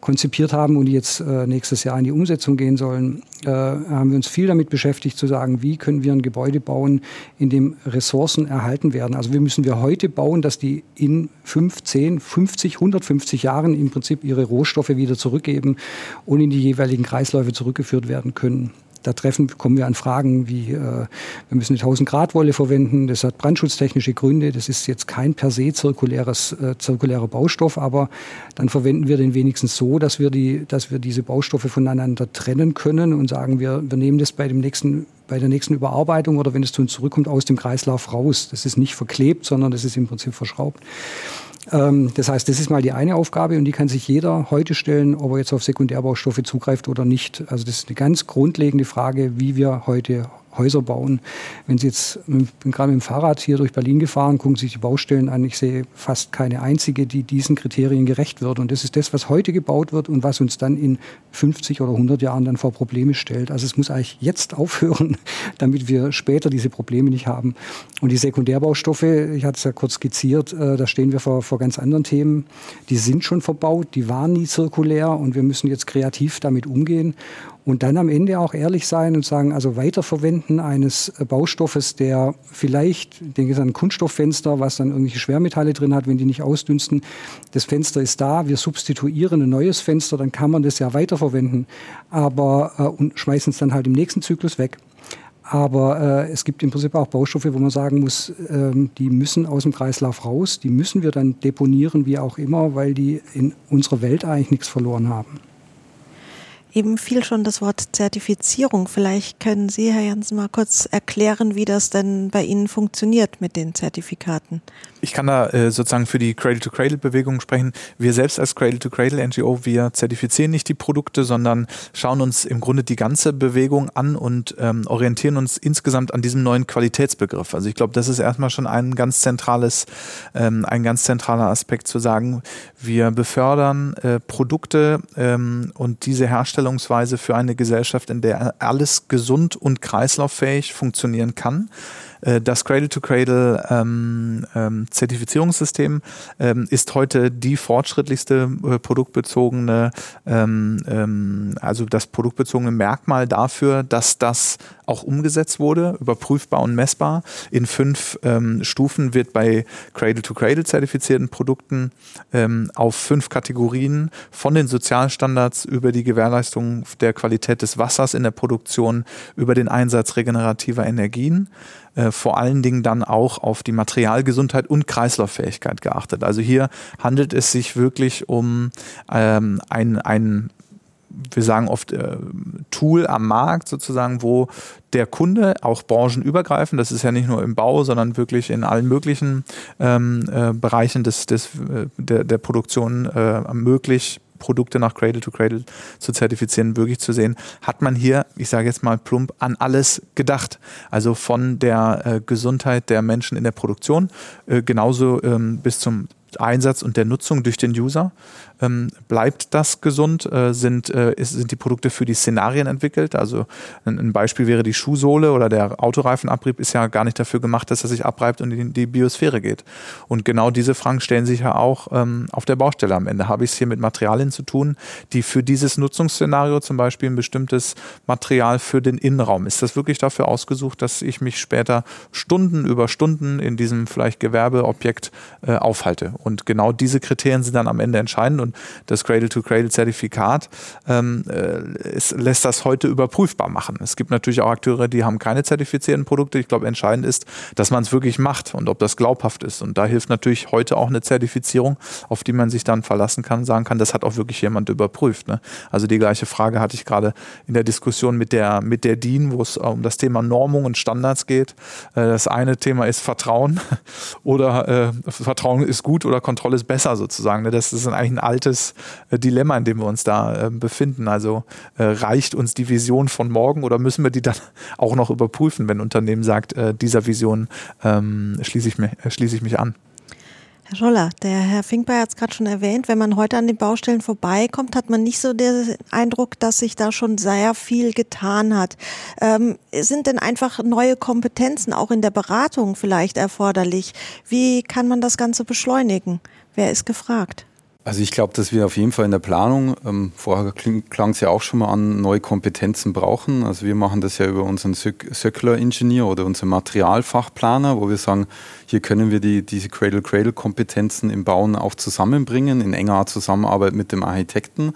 konzipiert haben und die jetzt äh, nächstes Jahr in die Umsetzung gehen sollen, äh, haben wir uns viel damit beschäftigt zu sagen, wie können wir ein Gebäude bauen, in dem Ressourcen erhalten werden. Also wie müssen wir heute bauen, dass die in 15, 50, 150 Jahren im Prinzip ihre Rohstoffe wieder zurückgeben und in die jeweiligen Kreisläufe zurückgeführt werden können. Da treffen, kommen wir an Fragen wie, äh, wir müssen eine 1000 Grad Wolle verwenden, das hat brandschutztechnische Gründe, das ist jetzt kein per se zirkuläres, äh, zirkulärer Baustoff, aber dann verwenden wir den wenigstens so, dass wir, die, dass wir diese Baustoffe voneinander trennen können und sagen, wir, wir nehmen das bei dem nächsten bei der nächsten Überarbeitung oder wenn es zu uns zurückkommt, aus dem Kreislauf raus. Das ist nicht verklebt, sondern das ist im Prinzip verschraubt. Ähm, das heißt, das ist mal die eine Aufgabe und die kann sich jeder heute stellen, ob er jetzt auf Sekundärbaustoffe zugreift oder nicht. Also das ist eine ganz grundlegende Frage, wie wir heute Häuser bauen. Wenn Sie jetzt, bin gerade mit dem Fahrrad hier durch Berlin gefahren, gucken Sie sich die Baustellen an. Ich sehe fast keine einzige, die diesen Kriterien gerecht wird. Und das ist das, was heute gebaut wird und was uns dann in 50 oder 100 Jahren dann vor Probleme stellt. Also es muss eigentlich jetzt aufhören, damit wir später diese Probleme nicht haben. Und die Sekundärbaustoffe, ich hatte es ja kurz skizziert, äh, da stehen wir vor, vor ganz anderen Themen. Die sind schon verbaut, die waren nie zirkulär und wir müssen jetzt kreativ damit umgehen und dann am Ende auch ehrlich sein und sagen, also Weiterverwenden eines äh, Baustoffes, der vielleicht, ich denke an ein Kunststofffenster, was dann irgendwelche Schwermetalle drin hat, wenn die nicht ausdünsten, das Fenster ist da, wir substituieren ein neues Fenster, dann kann man das ja weiterverwenden, aber äh, und schmeißen es dann halt im nächsten Zyklus weg. Aber äh, es gibt im Prinzip auch Baustoffe, wo man sagen muss, ähm, die müssen aus dem Kreislauf raus, die müssen wir dann deponieren, wie auch immer, weil die in unserer Welt eigentlich nichts verloren haben. Eben fiel schon das Wort Zertifizierung. Vielleicht können Sie, Herr Jansen, mal kurz erklären, wie das denn bei Ihnen funktioniert mit den Zertifikaten. Ich kann da äh, sozusagen für die Cradle-to-Cradle-Bewegung sprechen. Wir selbst als Cradle-to-Cradle-NGO, wir zertifizieren nicht die Produkte, sondern schauen uns im Grunde die ganze Bewegung an und ähm, orientieren uns insgesamt an diesem neuen Qualitätsbegriff. Also ich glaube, das ist erstmal schon ein ganz zentrales, ähm, ein ganz zentraler Aspekt zu sagen, wir befördern äh, Produkte ähm, und diese Herstellung Darstellungsweise für eine Gesellschaft, in der alles gesund und kreislauffähig funktionieren kann. Äh, das Cradle-to-Cradle ähm, ähm, ähm, ist heute die fortschrittlichste äh, produktbezogene, also das produktbezogene Merkmal dafür, dass das auch umgesetzt wurde, überprüfbar und messbar. In fünf ähm, Stufen wird bei Cradle-to-Cradle zertifizierten Produkten auf fünf Kategorien von den Sozialstandards über die Gewährleistung der Qualität des Wassers in der Produktion, über den Einsatz regenerativer Energien, äh, vor allen Dingen dann auch auf die Materialgesundheit und Kreislauffähigkeit geachtet. Also hier handelt es sich wirklich um ähm, ein, ein wir sagen oft äh, Tool am Markt sozusagen, wo der Kunde auch branchenübergreifend, das ist ja nicht nur im Bau, sondern wirklich in allen möglichen ähm, äh, Bereichen des, des, äh, der, der Produktion äh, möglich Produkte nach Cradle to Cradle zu zertifizieren, wirklich zu sehen, hat man hier, ich sage jetzt mal plump, an alles gedacht. Also von der äh, Gesundheit der Menschen in der Produktion, äh, genauso ähm, bis zum Einsatz und der Nutzung durch den User. Ähm, bleibt das gesund? Äh, sind, äh, ist, sind die Produkte für die Szenarien entwickelt? Also ein, ein, Beispiel wäre die Schuhsohle oder der Autoreifenabrieb ist ja gar nicht dafür gemacht, dass er sich abreibt und in die Biosphäre geht. Und genau diese Fragen stellen sich ja auch ähm, auf der Baustelle am Ende. Habe ich es hier mit Materialien zu tun, die für dieses Nutzungsszenario zum Beispiel ein bestimmtes Material für den Innenraum, ist das wirklich dafür ausgesucht, dass ich mich später Stunden über Stunden in diesem vielleicht Gewerbeobjekt äh, aufhalte? Und genau diese Kriterien sind dann am Ende entscheidend und das Cradle-to-Cradle-Zertifikat ähm, äh, lässt das heute überprüfbar machen. Es gibt natürlich auch Akteure, die haben keine zertifizierten Produkte. Ich glaube, entscheidend ist, dass man es wirklich macht und ob das glaubhaft ist. Und da hilft natürlich heute auch eine Zertifizierung, auf die man sich dann verlassen kann, sagen kann, das hat auch wirklich jemand überprüft. Ne? Also die gleiche Frage hatte ich gerade in der Diskussion mit der, mit der DIN, wo es um das Thema Normung und Standards geht. Äh, das eine Thema ist Vertrauen oder äh, Vertrauen ist gut oder Kontrolle ist besser sozusagen. Ne? Das ist eigentlich ein altes äh, Dilemma, in dem wir uns da äh, befinden. Also äh, reicht uns die Vision von morgen oder müssen wir die dann auch noch überprüfen, wenn ein Unternehmen sagt, äh, dieser Vision ähm, schließe ich, mich, schließe ich mich an? Herr Scholler, der Herr Finkbeyer hat es gerade schon erwähnt, wenn man heute an den Baustellen vorbeikommt, hat man nicht so den Eindruck, dass sich da schon sehr viel getan hat. Ähm, sind denn einfach neue Kompetenzen auch in der Beratung vielleicht erforderlich? Wie kann man das Ganze beschleunigen? Wer ist gefragt? Also ich glaube, dass wir auf jeden Fall in der Planung, ähm, vorher klang es ja auch schon mal an, neue Kompetenzen brauchen. Also wir machen das ja über unseren Circular Engineer oder unseren Materialfachplaner, wo wir sagen, hier können wir die, diese Cradle-Cradle-Kompetenzen im Bauen auch zusammenbringen, in enger Zusammenarbeit mit dem Architekten.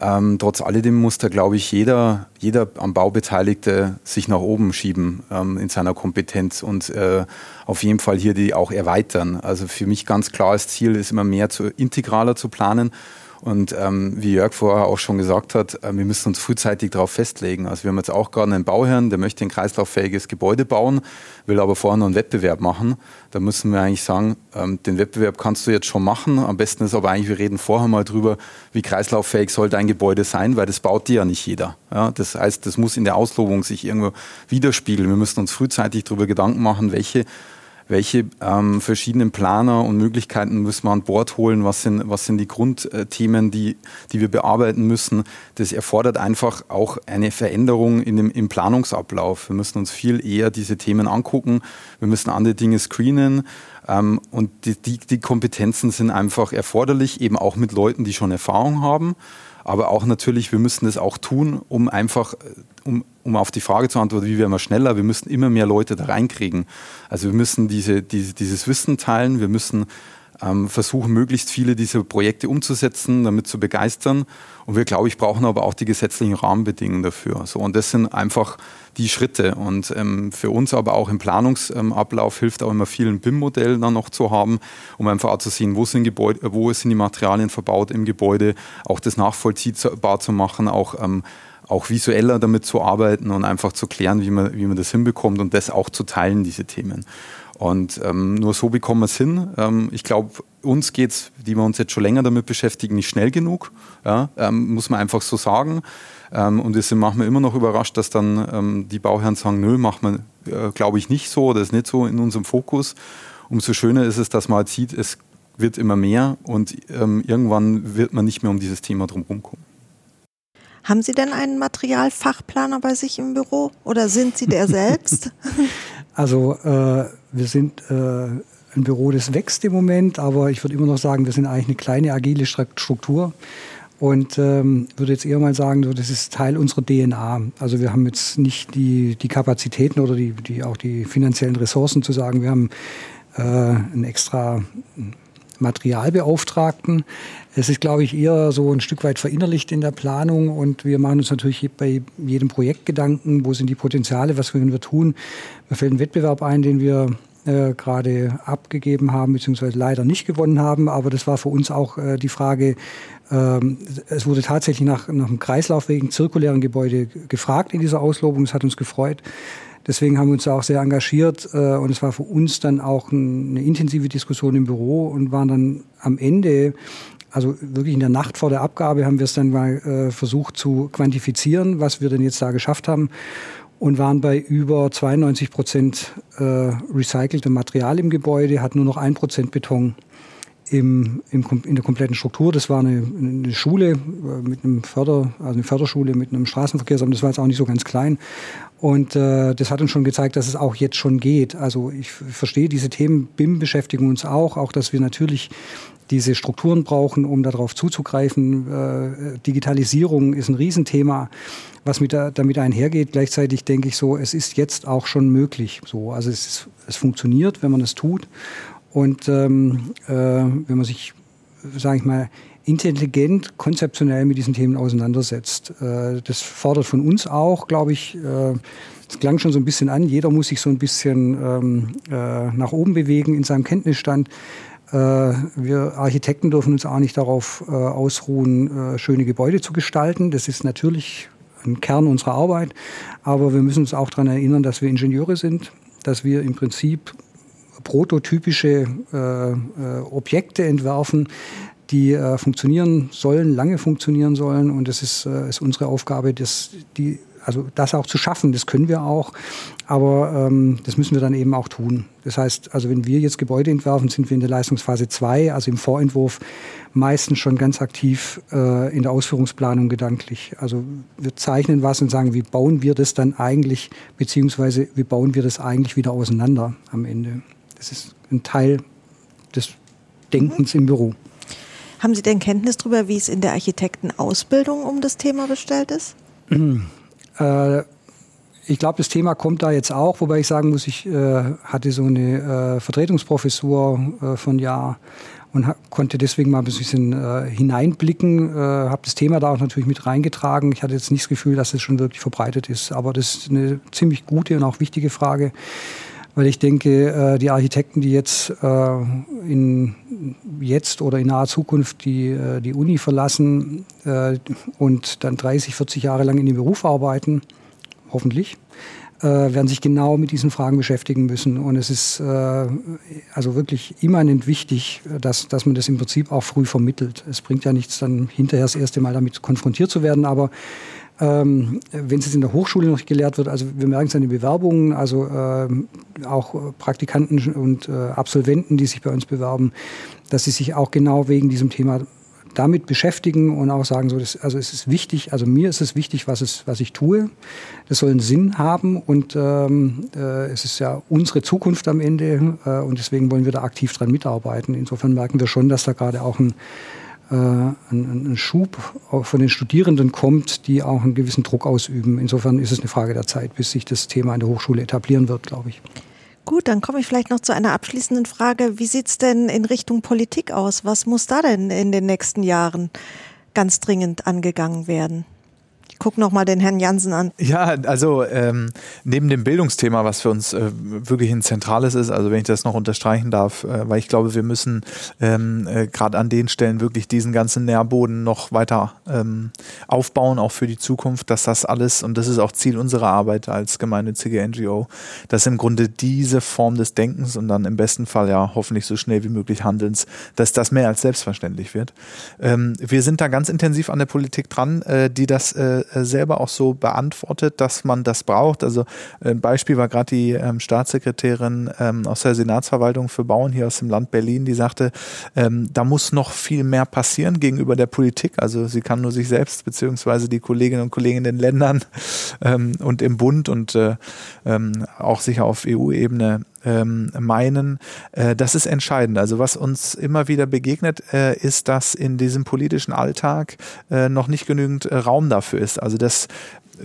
Ähm, trotz alledem muss da, glaube ich, jeder, jeder am Bau Beteiligte sich nach oben schieben ähm, in seiner Kompetenz und äh, auf jeden Fall hier die auch erweitern. Also für mich ganz klar das Ziel ist immer mehr zu integraler zu planen und ähm, wie Jörg vorher auch schon gesagt hat, äh, wir müssen uns frühzeitig darauf festlegen. Also wir haben jetzt auch gerade einen Bauherrn, der möchte ein kreislauffähiges Gebäude bauen, will aber vorher noch einen Wettbewerb machen. Da müssen wir eigentlich sagen, ähm, den Wettbewerb kannst du jetzt schon machen. Am besten ist aber eigentlich, wir reden vorher mal drüber, wie kreislauffähig soll dein Gebäude sein, weil das baut dir ja nicht jeder. Ja, das heißt, das muss in der Auslobung sich irgendwo widerspiegeln. Wir müssen uns frühzeitig darüber Gedanken machen, welche welche ähm, verschiedenen Planer und Möglichkeiten müssen wir an Bord holen, was sind, was sind die Grundthemen, die, die wir bearbeiten müssen. Das erfordert einfach auch eine Veränderung in dem, im Planungsablauf. Wir müssen uns viel eher diese Themen angucken, wir müssen andere Dinge screenen ähm, und die, die, die Kompetenzen sind einfach erforderlich, eben auch mit Leuten, die schon Erfahrung haben aber auch natürlich, wir müssen das auch tun, um einfach, um, um auf die Frage zu antworten, wie werden wir schneller, wir müssen immer mehr Leute da reinkriegen. Also wir müssen diese, diese, dieses Wissen teilen, wir müssen ähm, versuchen, möglichst viele dieser Projekte umzusetzen, damit zu begeistern. Und wir, glaube ich, brauchen aber auch die gesetzlichen Rahmenbedingungen dafür. So, und das sind einfach die Schritte. Und ähm, für uns aber auch im Planungsablauf hilft auch immer viel ein BIM-Modell dann noch zu haben, um einfach auch zu sehen, wo sind, Gebäude, wo sind die Materialien verbaut im Gebäude, auch das nachvollziehbar zu machen, auch ähm, auch visueller damit zu arbeiten und einfach zu klären, wie man, wie man das hinbekommt und das auch zu teilen, diese Themen. Und ähm, nur so bekommen wir es hin. Ähm, ich glaube, uns geht es, die wir uns jetzt schon länger damit beschäftigen, nicht schnell genug. Ja? Ähm, muss man einfach so sagen. Ähm, und deswegen machen wir immer noch überrascht, dass dann ähm, die Bauherren sagen, nö, machen wir, äh, glaube ich, nicht so, das ist nicht so in unserem Fokus. Umso schöner ist es, dass man halt sieht, es wird immer mehr und ähm, irgendwann wird man nicht mehr um dieses Thema drumherum kommen. Haben Sie denn einen Materialfachplaner bei sich im Büro oder sind Sie der selbst? Also äh, wir sind äh, ein Büro, das wächst im Moment, aber ich würde immer noch sagen, wir sind eigentlich eine kleine agile Struktur. Und ähm, würde jetzt eher mal sagen, so, das ist Teil unserer DNA. Also wir haben jetzt nicht die, die Kapazitäten oder die, die, auch die finanziellen Ressourcen zu sagen, wir haben äh, einen extra Materialbeauftragten. Es ist, glaube ich, eher so ein Stück weit verinnerlicht in der Planung und wir machen uns natürlich bei jedem Projekt Gedanken, wo sind die Potenziale, was können wir tun. Mir fällt ein Wettbewerb ein, den wir äh, gerade abgegeben haben, beziehungsweise leider nicht gewonnen haben. Aber das war für uns auch äh, die Frage, es wurde tatsächlich nach, nach einem kreislaufwegen zirkulären Gebäude gefragt in dieser Auslobung. Das hat uns gefreut. Deswegen haben wir uns auch sehr engagiert äh, und es war für uns dann auch ein, eine intensive Diskussion im Büro und waren dann am Ende also wirklich in der Nacht vor der Abgabe haben wir es dann mal äh, versucht zu quantifizieren, was wir denn jetzt da geschafft haben und waren bei über 92 Prozent äh, recyceltem Material im Gebäude, hat nur noch ein Prozent Beton im, im, in der kompletten Struktur. Das war eine, eine Schule äh, mit einem Förder, also eine Förderschule mit einem Straßenverkehrsamt. Das war jetzt auch nicht so ganz klein. Und äh, das hat uns schon gezeigt, dass es auch jetzt schon geht. Also ich verstehe diese Themen. BIM beschäftigen uns auch, auch dass wir natürlich diese Strukturen brauchen, um darauf zuzugreifen. Äh, Digitalisierung ist ein Riesenthema, was mit da, damit einhergeht. Gleichzeitig denke ich so, es ist jetzt auch schon möglich. So, also es, ist, es funktioniert, wenn man es tut. Und ähm, äh, wenn man sich, sage ich mal, intelligent, konzeptionell mit diesen Themen auseinandersetzt. Äh, das fordert von uns auch, glaube ich, äh, es klang schon so ein bisschen an, jeder muss sich so ein bisschen ähm, äh, nach oben bewegen in seinem Kenntnisstand. Äh, wir Architekten dürfen uns auch nicht darauf äh, ausruhen, schöne Gebäude zu gestalten. Das ist natürlich ein Kern unserer Arbeit, aber wir müssen uns auch daran erinnern, dass wir Ingenieure sind, dass wir im Prinzip prototypische Objekte entwerfen, die äh, funktionieren sollen, lange funktionieren sollen. Und es ist, äh, ist unsere Aufgabe, das, die, also das auch zu schaffen. Das können wir auch, aber ähm, das müssen wir dann eben auch tun. Das heißt, also wenn wir jetzt Gebäude entwerfen, sind wir in der Leistungsphase 2, also im Vorentwurf, meistens schon ganz aktiv äh, in der Ausführungsplanung gedanklich. Also wir zeichnen was und sagen, wie bauen wir das dann eigentlich, beziehungsweise wie bauen wir das eigentlich wieder auseinander am Ende. Das ist ein Teil des Denkens im Büro. Haben Sie denn Kenntnis darüber, wie es in der Architektenausbildung um das Thema bestellt ist? Äh, ich glaube, das Thema kommt da jetzt auch, wobei ich sagen muss, ich äh, hatte so eine äh, Vertretungsprofessur äh, von Jahr und konnte deswegen mal ein bisschen äh, hineinblicken, äh, habe das Thema da auch natürlich mit reingetragen. Ich hatte jetzt nicht das Gefühl, dass es schon wirklich verbreitet ist, aber das ist eine ziemlich gute und auch wichtige Frage weil ich denke, äh, die Architekten, die jetzt äh, in jetzt oder in naher Zukunft die, äh, die Uni verlassen und dann 30, 40 Jahre lang in dem Beruf arbeiten, hoffentlich, werden sich genau mit diesen Fragen beschäftigen müssen. Und es ist also wirklich immanent wichtig, dass, dass man das im Prinzip auch früh vermittelt. Es bringt ja nichts, dann hinterher das erste Mal damit konfrontiert zu werden, aber ähm, wenn es in der Hochschule noch gelehrt wird, also wir merken es an den Bewerbungen, also ähm, auch Praktikanten und äh, Absolventen, die sich bei uns bewerben, dass sie sich auch genau wegen diesem Thema damit beschäftigen und auch sagen, so, das, also es ist wichtig, also mir ist es wichtig, was, es, was ich tue. Das soll einen Sinn haben und ähm, äh, es ist ja unsere Zukunft am Ende äh, und deswegen wollen wir da aktiv dran mitarbeiten. Insofern merken wir schon, dass da gerade auch ein äh, ein, ein, Schub von den Studierenden kommt, die auch einen gewissen Druck ausüben. Insofern ist es eine Frage der Zeit, bis sich das Thema an der Hochschule etablieren wird, glaube ich. Gut, dann komme ich vielleicht noch zu einer abschließenden Frage. Wie sieht es denn in Richtung Politik aus? Was muss da denn in den nächsten Jahren ganz dringend angegangen werden? Guck noch mal den Herrn Jansen an. Ja, also ähm, neben dem Bildungsthema, was für uns äh, wirklich ein zentrales ist, also wenn ich das noch unterstreichen darf, äh, weil ich glaube, wir müssen ähm, äh, gerade an den Stellen wirklich diesen ganzen Nährboden noch weiter ähm, aufbauen, auch für die Zukunft, dass das alles, und das ist auch Ziel unserer Arbeit als gemeinnützige NGO, dass im Grunde diese Form des Denkens und dann im besten Fall ja hoffentlich so schnell wie möglich Handelns, dass das mehr als selbstverständlich wird. Ähm, wir sind da ganz intensiv an der Politik dran, äh, die das äh, selber auch so beantwortet, dass man das braucht. Also ein Beispiel war gerade die ähm, Staatssekretärin ähm, aus der Senatsverwaltung für Bauen hier aus dem Land Berlin, die sagte, ähm, da muss noch viel mehr passieren gegenüber der Politik. Also sie kann nur sich selbst beziehungsweise die Kolleginnen und Kollegen in den Ländern ähm, und im Bund und äh, ähm, auch sicher auf EU-Ebene ähm, meinen, äh, das ist entscheidend. Also was uns immer wieder begegnet, äh, ist, dass in diesem politischen Alltag äh, noch nicht genügend äh, Raum dafür ist. Also das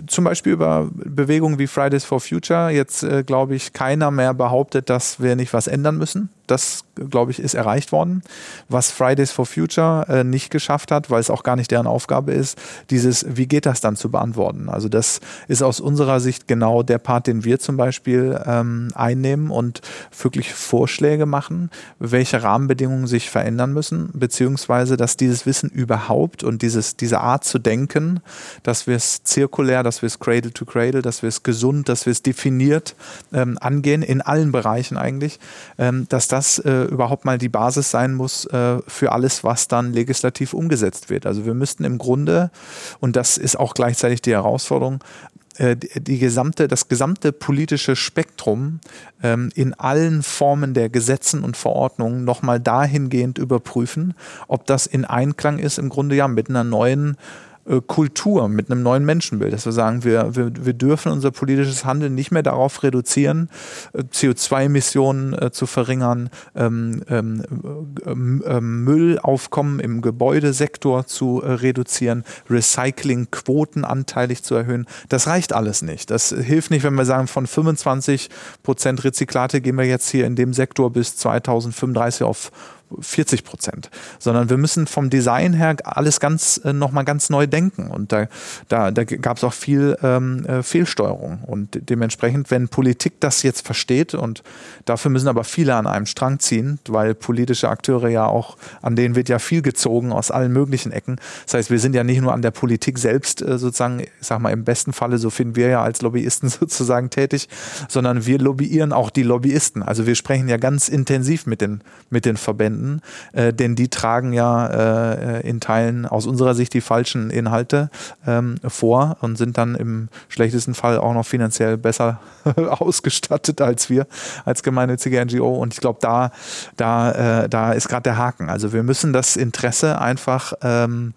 zum Beispiel über Bewegungen wie Fridays for Future jetzt, äh, glaube ich, keiner mehr behauptet, dass wir nicht was ändern müssen. Das, glaube ich, ist erreicht worden. Was Fridays for Future äh, nicht geschafft hat, weil es auch gar nicht deren Aufgabe ist, dieses, wie geht das dann zu beantworten? Also das ist aus unserer Sicht genau der Part, den wir zum Beispiel ähm, einnehmen und wirklich Vorschläge machen, welche Rahmenbedingungen sich verändern müssen, beziehungsweise dass dieses Wissen überhaupt und dieses, diese Art zu denken, dass wir es zirkulär, dass wir es Cradle to Cradle, dass wir es gesund, dass wir es definiert ähm, angehen, in allen Bereichen eigentlich, ähm, dass das äh, überhaupt mal die Basis sein muss äh, für alles, was dann legislativ umgesetzt wird. Also wir müssten im Grunde, und das ist auch gleichzeitig die Herausforderung, äh, die gesamte, das gesamte politische Spektrum ähm, in allen Formen der Gesetzen und Verordnungen nochmal dahingehend überprüfen, ob das in Einklang ist, im Grunde ja mit einer neuen Kultur, mit einem neuen Menschenbild, dass wir sagen, wir, wir, wir dürfen unser politisches Handeln nicht mehr darauf reduzieren, äh, CO2-Emissionen äh, zu verringern, ähm, ähm, äh, Müllaufkommen im Gebäudesektor zu äh, reduzieren, Recyclingquoten anteilig zu erhöhen. Das reicht alles nicht. Das hilft nicht, wenn wir sagen, von 25 Prozent Rezyklate gehen wir jetzt hier in dem Sektor bis 2035 auf 40 Prozent, sondern wir müssen vom Design her alles ganz äh, nochmal ganz neu denken. Und da, da, da gab es auch viel ähm, äh, Fehlsteuerung. Und dementsprechend, wenn Politik das jetzt versteht, und dafür müssen aber viele an einem Strang ziehen, weil politische Akteure ja auch, an denen wird ja viel gezogen aus allen möglichen Ecken. Das heißt, wir sind ja nicht nur an der Politik selbst äh, sozusagen, ich sag mal, im besten Falle, so finden wir ja als Lobbyisten sozusagen tätig, sondern wir lobbyieren auch die Lobbyisten. Also wir sprechen ja ganz intensiv mit den, mit den Verbänden finden, äh, denn die tragen ja äh, in Teilen aus unserer Sicht die falschen Inhalte ähm, vor und sind dann im schlechtesten Fall auch noch finanziell besser ausgestattet als wir als gemeinnützige NGO. Und ich glaube, da, da, äh, da ist gerade der Haken. Also wir müssen das Interesse einfach ähm,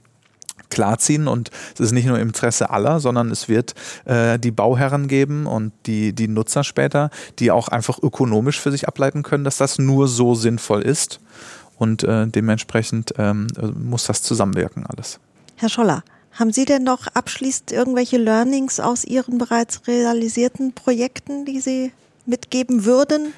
klarziehen und es ist nicht nur im Interesse aller, sondern es wird äh, die Bauherren geben und die, die Nutzer später, die auch einfach ökonomisch für sich ableiten können, dass das nur so sinnvoll ist und äh, dementsprechend ähm, muss das zusammenwirken alles. Herr Scholler, haben Sie denn noch abschließend irgendwelche Learnings aus Ihren bereits realisierten Projekten, die Sie mitgeben würden?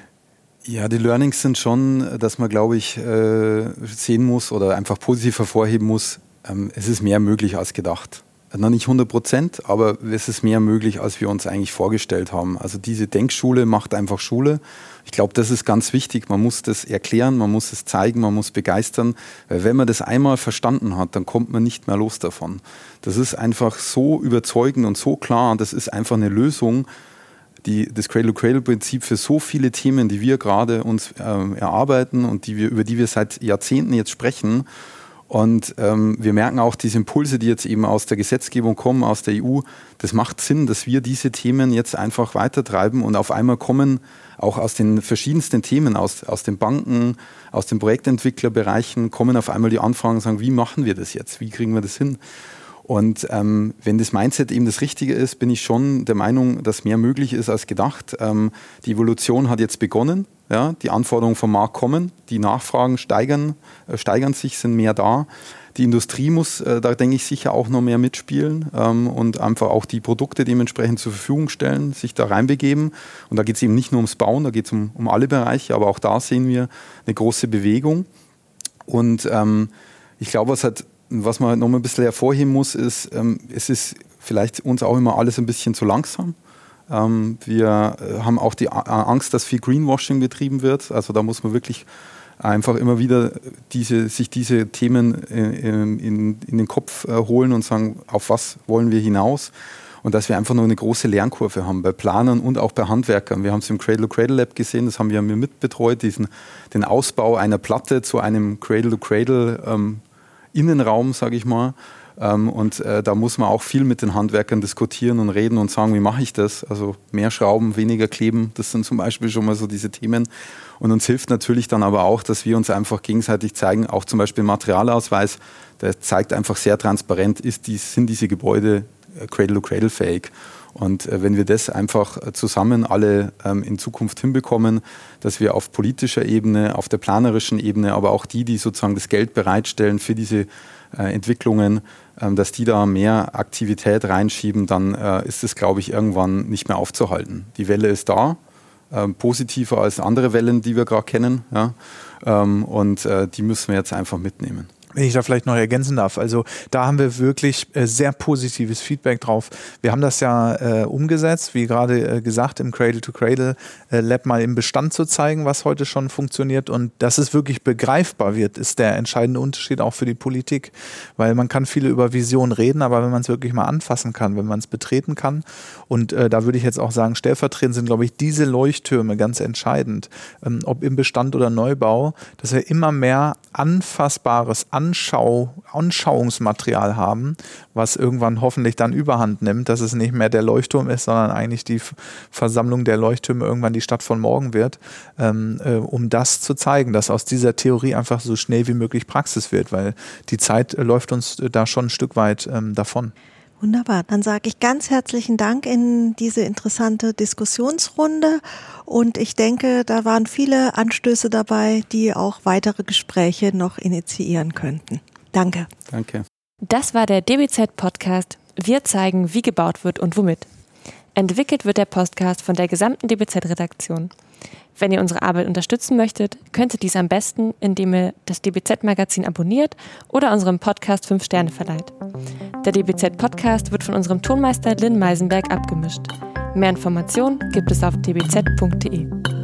Ja, die Learnings sind schon, dass man, glaube ich, äh, sehen muss oder einfach positiv hervorheben muss, ähm, es ist mehr möglich als gedacht. Noch nicht 100 Prozent, aber es ist mehr möglich, als wir uns eigentlich vorgestellt haben. Also diese Denkschule macht einfach Schule. Ich glaube, das ist ganz wichtig. Man muss das erklären, man muss es zeigen, man muss begeistern. Weil wenn man das einmal verstanden hat, dann kommt man nicht mehr los davon. Das ist einfach so überzeugend und so klar. Das ist einfach eine Lösung, die, das Cradle-Cradle-Prinzip für so viele Themen, die wir gerade uns äh, erarbeiten und die wir, über die wir seit Jahrzehnten jetzt sprechen. Und ähm, wir merken auch diese Impulse, die jetzt eben aus der Gesetzgebung kommen, aus der EU. Das macht Sinn, dass wir diese Themen jetzt einfach weitertreiben und auf einmal kommen auch aus den verschiedensten Themen, aus, aus den Banken, aus den Projektentwicklerbereichen, kommen auf einmal die Anfragen und sagen, wie machen wir das jetzt? Wie kriegen wir das hin? Und ähm, wenn das Mindset eben das Richtige ist, bin ich schon der Meinung, dass mehr möglich ist als gedacht. Ähm, die Evolution hat jetzt begonnen. Ja, die Anforderungen vom Markt kommen, die Nachfragen steigern, äh, steigern sich, sind mehr da. Die Industrie muss äh, da, denke ich, sicher auch noch mehr mitspielen ähm, und einfach auch die Produkte dementsprechend zur Verfügung stellen, sich da reinbegeben. Und da geht es eben nicht nur ums Bauen, da geht es um, um alle Bereiche, aber auch da sehen wir eine große Bewegung. Und ähm, ich glaube, was, halt, was man noch mal ein bisschen hervorheben muss, ist, ähm, es ist vielleicht uns auch immer alles ein bisschen zu langsam. Ähm, wir äh, haben auch die Angst, dass viel Greenwashing betrieben wird. Also da muss man wirklich einfach immer wieder diese, sich diese Themen in, in, in den Kopf äh, holen und sagen, auf was wollen wir hinaus? Und dass wir einfach nur eine große Lernkurve haben bei Planern und auch bei Handwerkern. Wir haben es im Cradle-to-Cradle Lab gesehen, das haben wir mitbetreut, diesen, den Ausbau einer Platte zu einem Cradle-to-Cradle ähm, Innenraum, sage ich mal. Ähm, und äh, da muss man auch viel mit den Handwerkern diskutieren und reden und sagen, wie mache ich das? Also mehr Schrauben, weniger kleben, das sind zum Beispiel schon mal so diese Themen. Und uns hilft natürlich dann aber auch, dass wir uns einfach gegenseitig zeigen, auch zum Beispiel Materialausweis, der zeigt einfach sehr transparent, ist dies, sind diese Gebäude äh, Cradle-to-Cradle fähig. Und äh, wenn wir das einfach äh, zusammen alle ähm, in Zukunft hinbekommen, dass wir auf politischer Ebene, auf der planerischen Ebene, aber auch die, die sozusagen das Geld bereitstellen für diese äh, Entwicklungen, dass die da mehr Aktivität reinschieben, dann äh, ist es, glaube ich, irgendwann nicht mehr aufzuhalten. Die Welle ist da, ähm, positiver als andere Wellen, die wir gerade kennen. Ja? Ähm, und äh, die müssen wir jetzt einfach mitnehmen. Wenn ich da vielleicht noch ergänzen darf, also da haben wir wirklich äh, sehr positives Feedback drauf. Wir haben das ja äh, umgesetzt, wie gerade äh, gesagt, im Cradle-to-Cradle äh, mal im Bestand zu zeigen, was heute schon funktioniert. Und dass es wirklich begreifbar wird, ist der entscheidende Unterschied auch für die Politik, weil man kann viele über Visionen reden, aber wenn man es wirklich mal anfassen kann, wenn man es betreten kann. Und äh, da würde ich jetzt auch sagen, stellvertretend sind, glaube ich, diese Leuchttürme ganz entscheidend, ähm, ob im Bestand oder Neubau, dass wir immer mehr anfassbares, Anschau, Anschauungsmaterial haben, was irgendwann hoffentlich dann überhand nimmt, dass es nicht mehr der Leuchtturm ist, sondern eigentlich die Versammlung der Leuchttürme irgendwann die Stadt von morgen wird, ähm, äh, um das zu zeigen, dass aus dieser Theorie einfach so schnell wie möglich Praxis wird, weil die Zeit äh, läuft uns da schon ein Stück weit ähm, davon. Wunderbar. Dann sage ich ganz herzlichen Dank in diese interessante Diskussionsrunde. Und ich denke, da waren viele Anstöße dabei, die auch weitere Gespräche noch initiieren könnten. Danke. Danke. Das war der DBZ-Podcast. Wir zeigen, wie gebaut wird und womit. Entwickelt wird der Podcast von der gesamten DBZ-Redaktion. Wenn ihr unsere Arbeit unterstützen möchtet, könnt ihr dies am besten, indem ihr das DBZ-Magazin abonniert oder unserem Podcast 5 Sterne verleiht. Der DBZ-Podcast wird von unserem Tonmeister Lynn Meisenberg abgemischt. Mehr Informationen gibt es auf dbz.de.